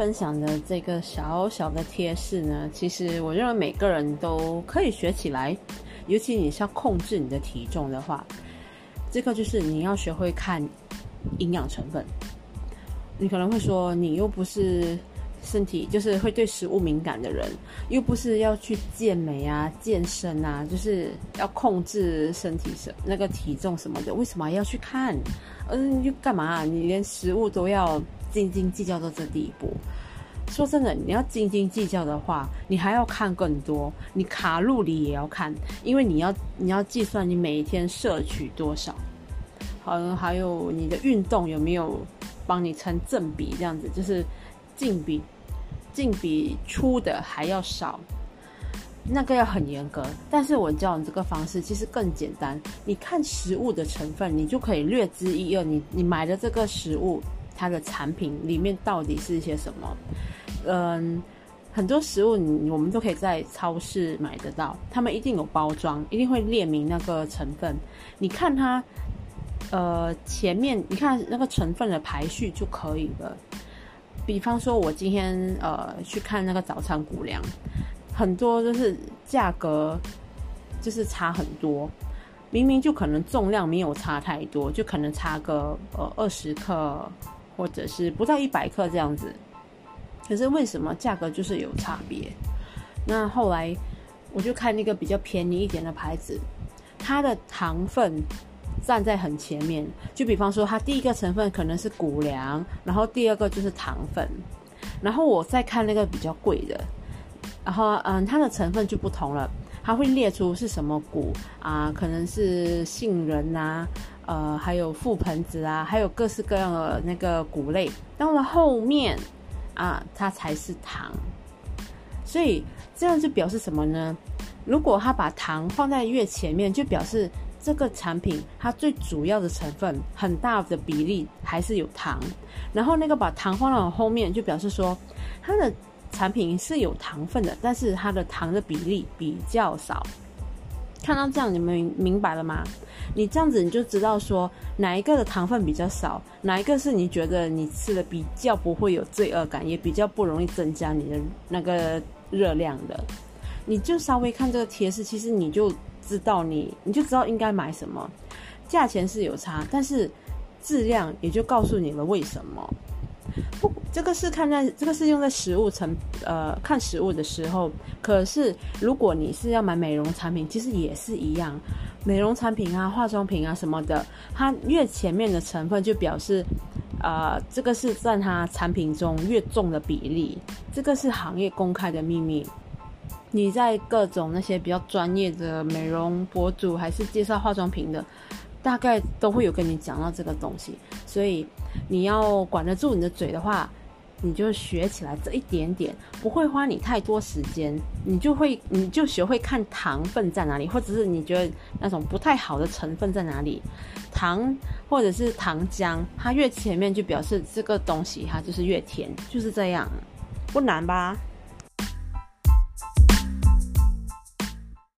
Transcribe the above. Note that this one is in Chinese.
分享的这个小小的贴士呢，其实我认为每个人都可以学起来，尤其你是要控制你的体重的话，这个就是你要学会看营养成分。你可能会说，你又不是。身体就是会对食物敏感的人，又不是要去健美啊、健身啊，就是要控制身体什那个体重什么的，为什么要去看？嗯，又干嘛？你连食物都要斤斤计较到这地步？说真的，你要斤斤计较的话，你还要看更多，你卡路里也要看，因为你要你要计算你每一天摄取多少，好，还有你的运动有没有帮你成正比，这样子就是。净比净比出的还要少，那个要很严格。但是我教你这个方式其实更简单。你看食物的成分，你就可以略知一二。你你买的这个食物，它的产品里面到底是一些什么？嗯，很多食物你我们都可以在超市买得到，他们一定有包装，一定会列明那个成分。你看它，呃，前面你看那个成分的排序就可以了。比方说，我今天呃去看那个早餐谷粮，很多都是价格就是差很多，明明就可能重量没有差太多，就可能差个呃二十克或者是不到一百克这样子，可是为什么价格就是有差别？那后来我就看那个比较便宜一点的牌子，它的糖分。站在很前面，就比方说，它第一个成分可能是谷粮，然后第二个就是糖分，然后我再看那个比较贵的，然后嗯，它的成分就不同了，它会列出是什么谷啊，可能是杏仁呐，呃，还有覆盆子啊，还有各式各样的那个谷类，到了后面啊，它才是糖，所以这样就表示什么呢？如果他把糖放在越前面，就表示。这个产品它最主要的成分很大的比例还是有糖，然后那个把糖放到后面，就表示说它的产品是有糖分的，但是它的糖的比例比较少。看到这样，你们明白了吗？你这样子你就知道说哪一个的糖分比较少，哪一个是你觉得你吃的比较不会有罪恶感，也比较不容易增加你的那个热量的。你就稍微看这个贴士，其实你就。知道你，你就知道应该买什么，价钱是有差，但是质量也就告诉你了为什么。不，这个是看在这个是用在食物成呃看食物的时候，可是如果你是要买美容产品，其实也是一样，美容产品啊、化妆品啊什么的，它越前面的成分就表示，呃，这个是占它产品中越重的比例，这个是行业公开的秘密。你在各种那些比较专业的美容博主，还是介绍化妆品的，大概都会有跟你讲到这个东西。所以你要管得住你的嘴的话，你就学起来这一点点，不会花你太多时间，你就会你就学会看糖分在哪里，或者是你觉得那种不太好的成分在哪里，糖或者是糖浆，它越前面就表示这个东西它就是越甜，就是这样，不难吧？